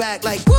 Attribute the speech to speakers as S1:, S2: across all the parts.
S1: back like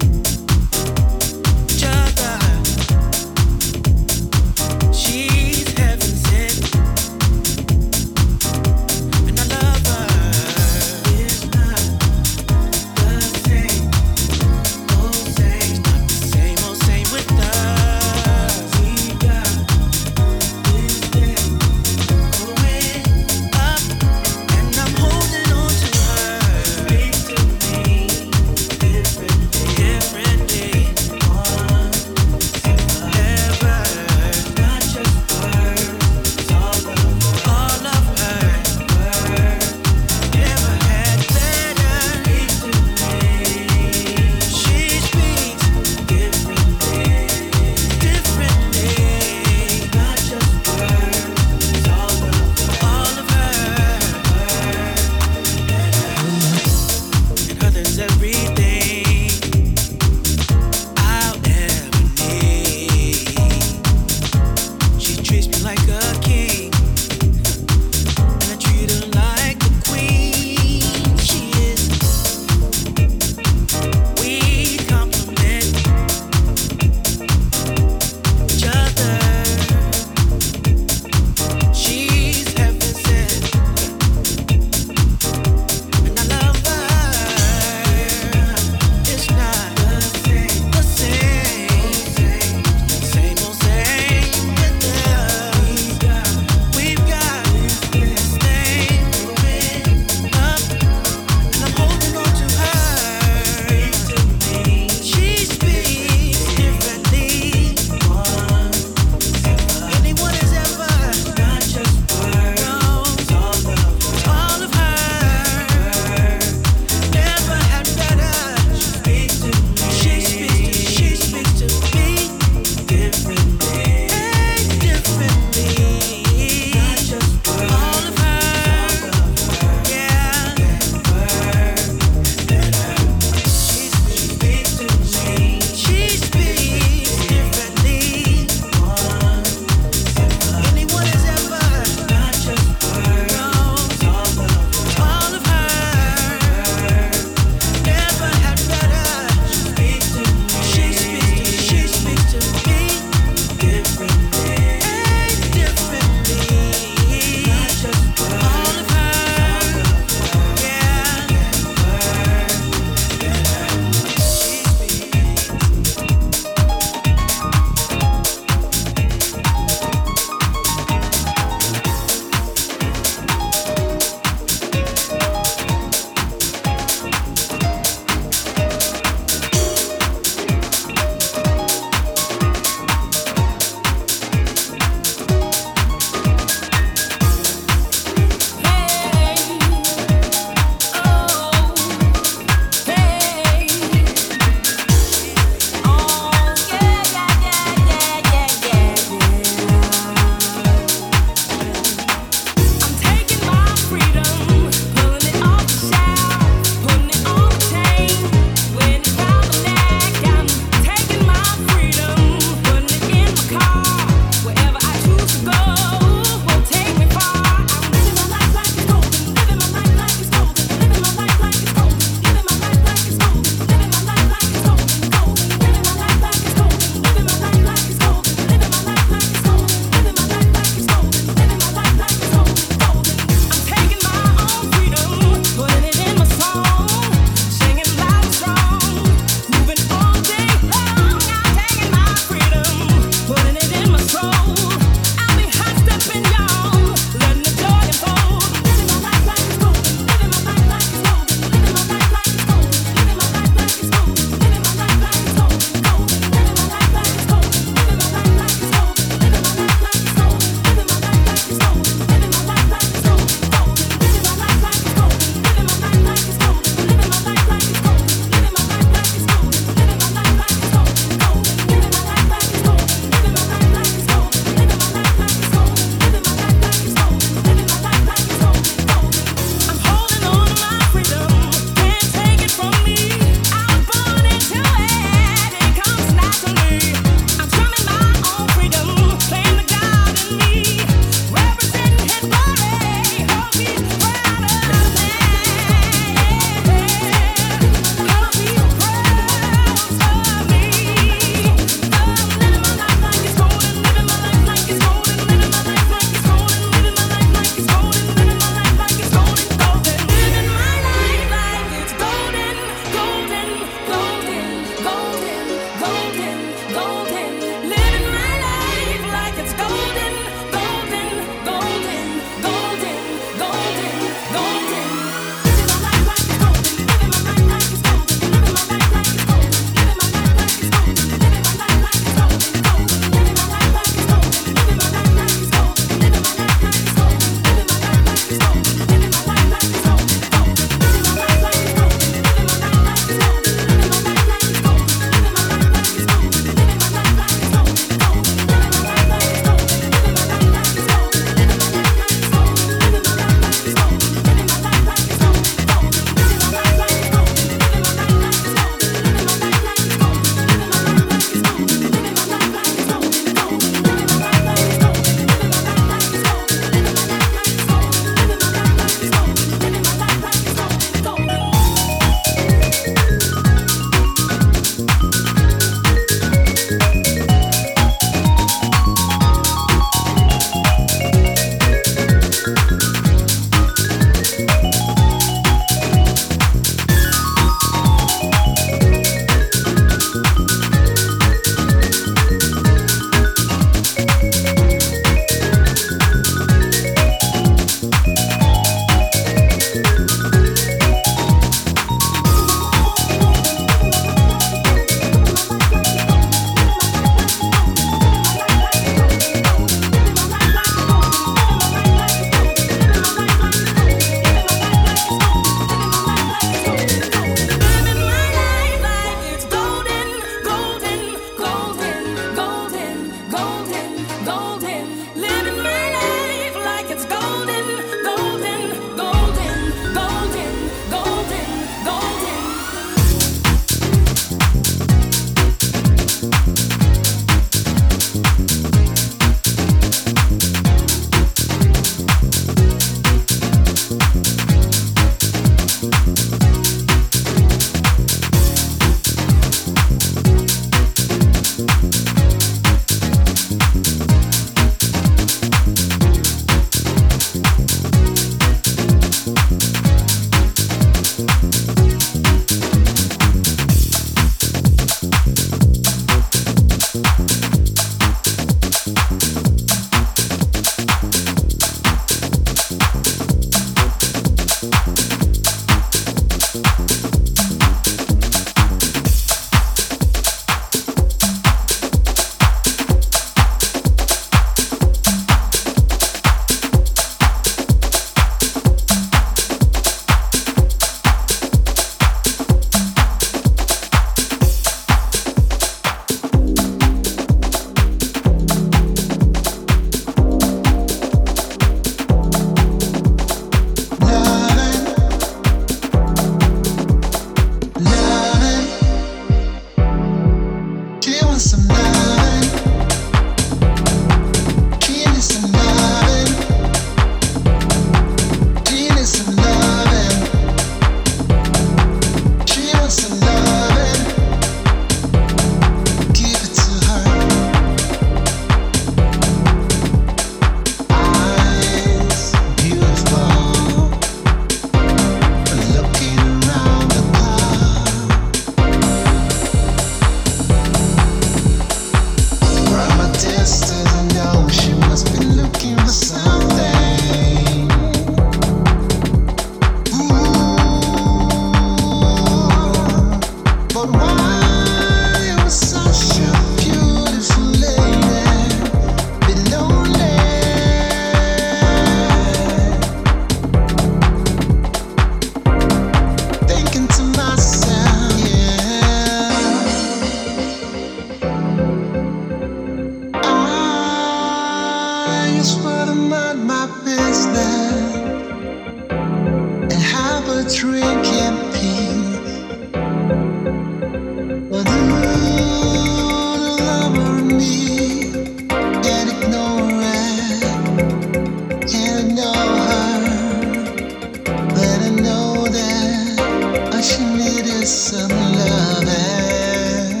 S2: I'm loving,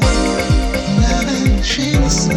S2: loving. She's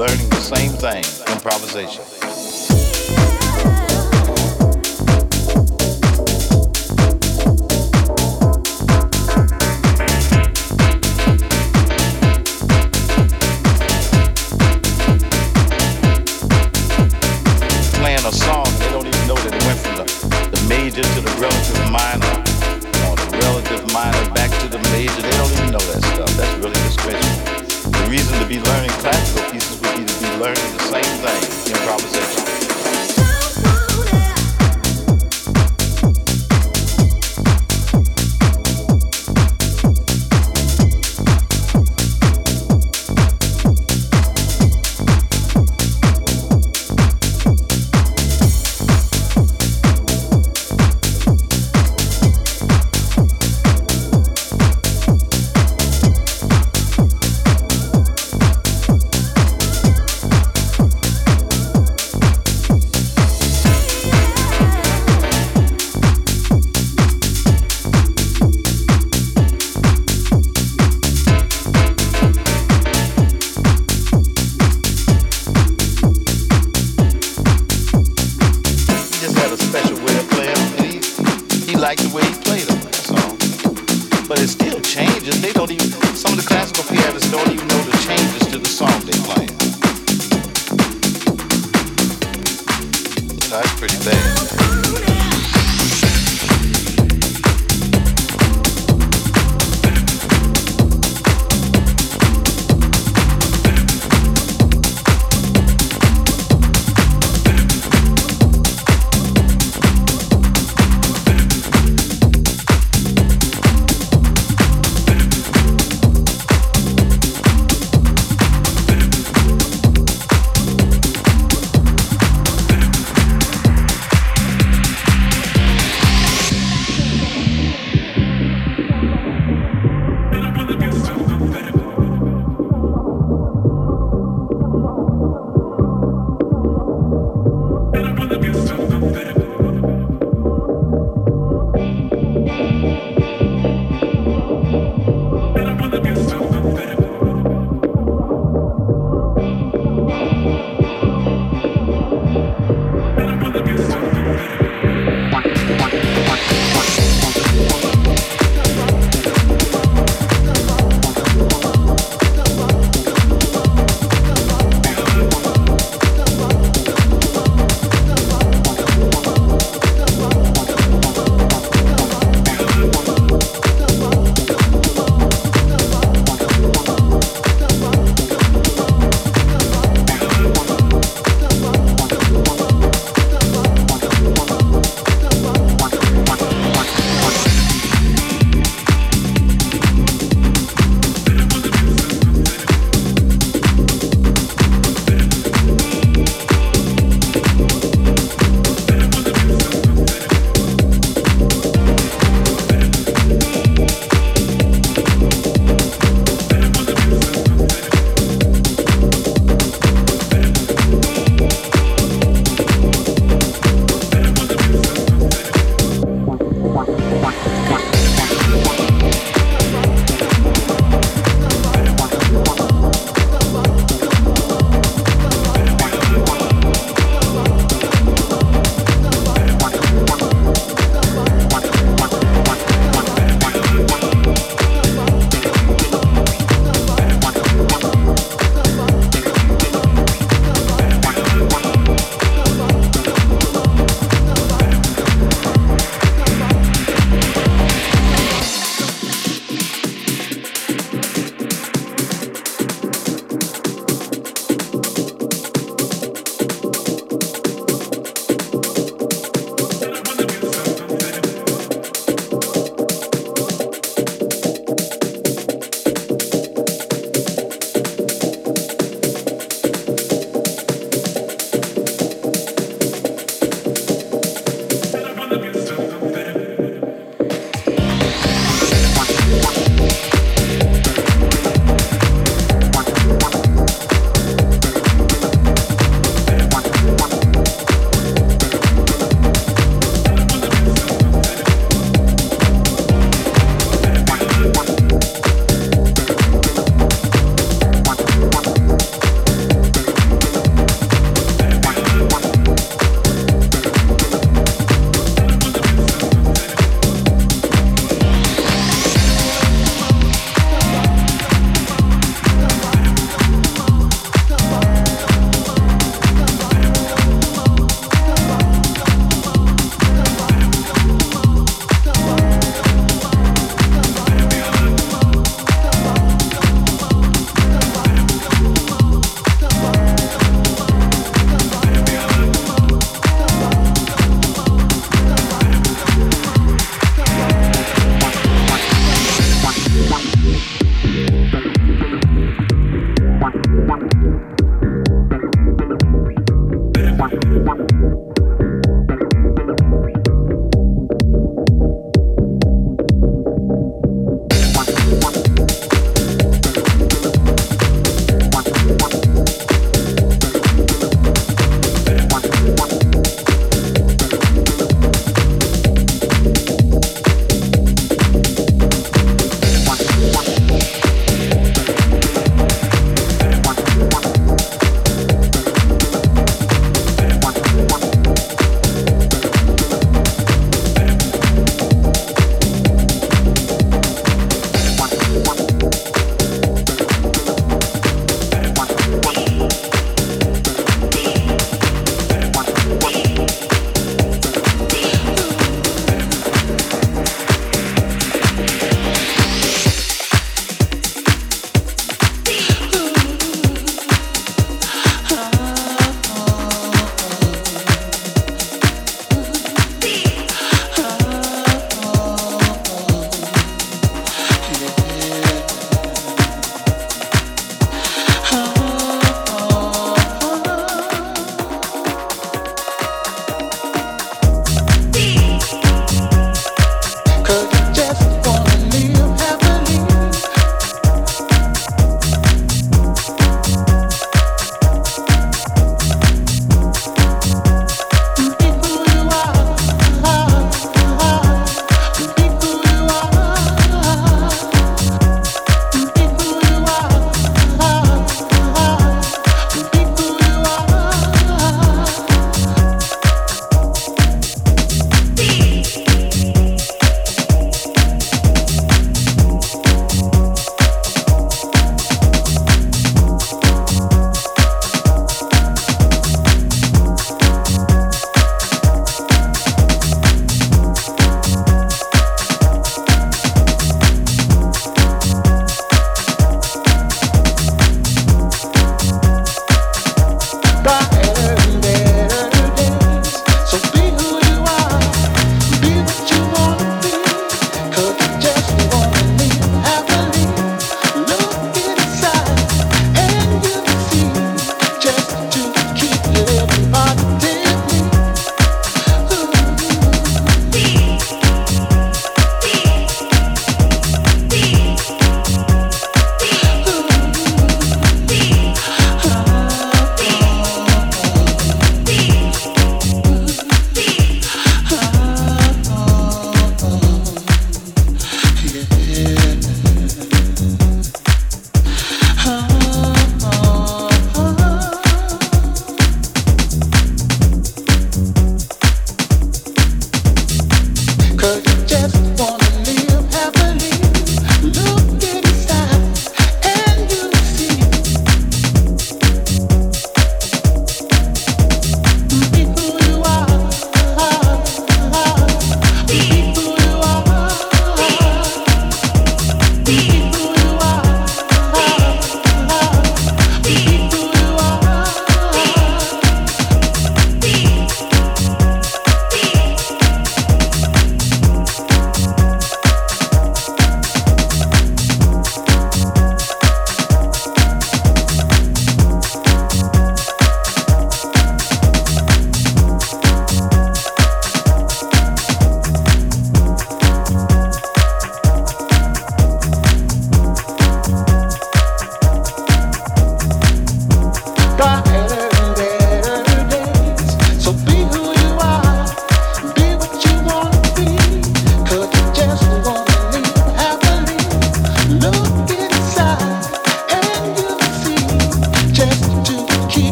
S2: learning the same thing improvisation.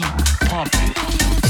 S3: keep pumping.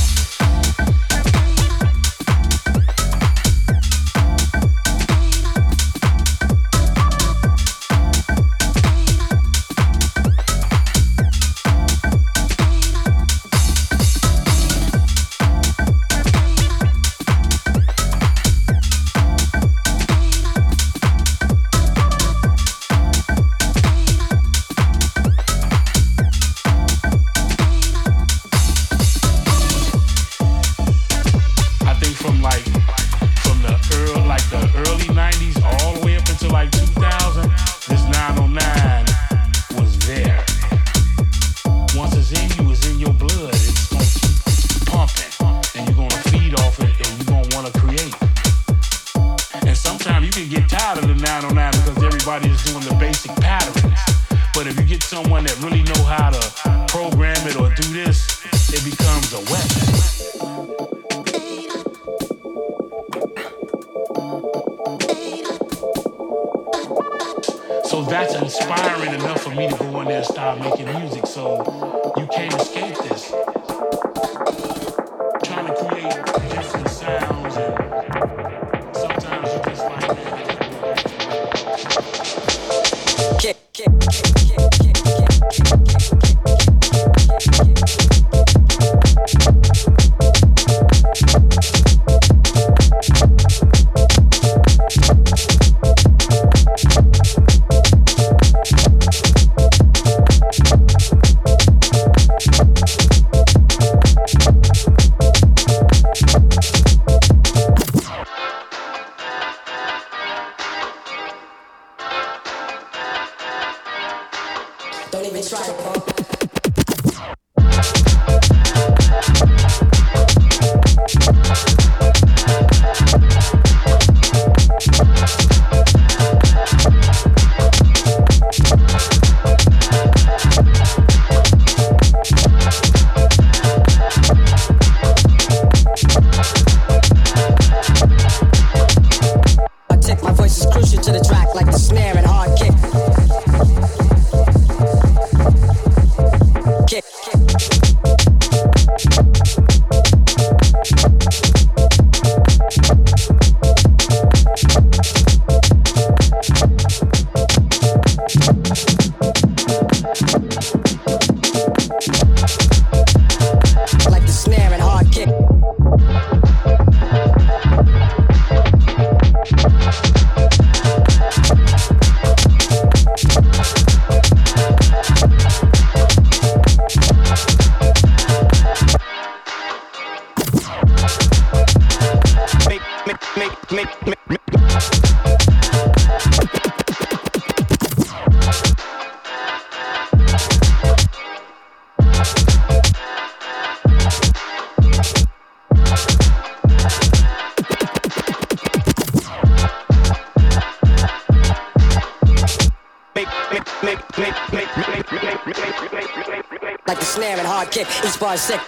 S4: Bar sick.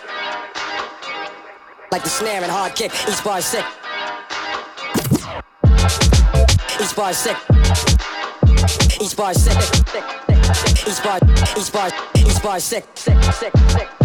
S4: Like the snare and hard kick, each bar sick. Each bar sick. Each bar sick. Each bar, each bar, each bar sick. Sick, sick, sick.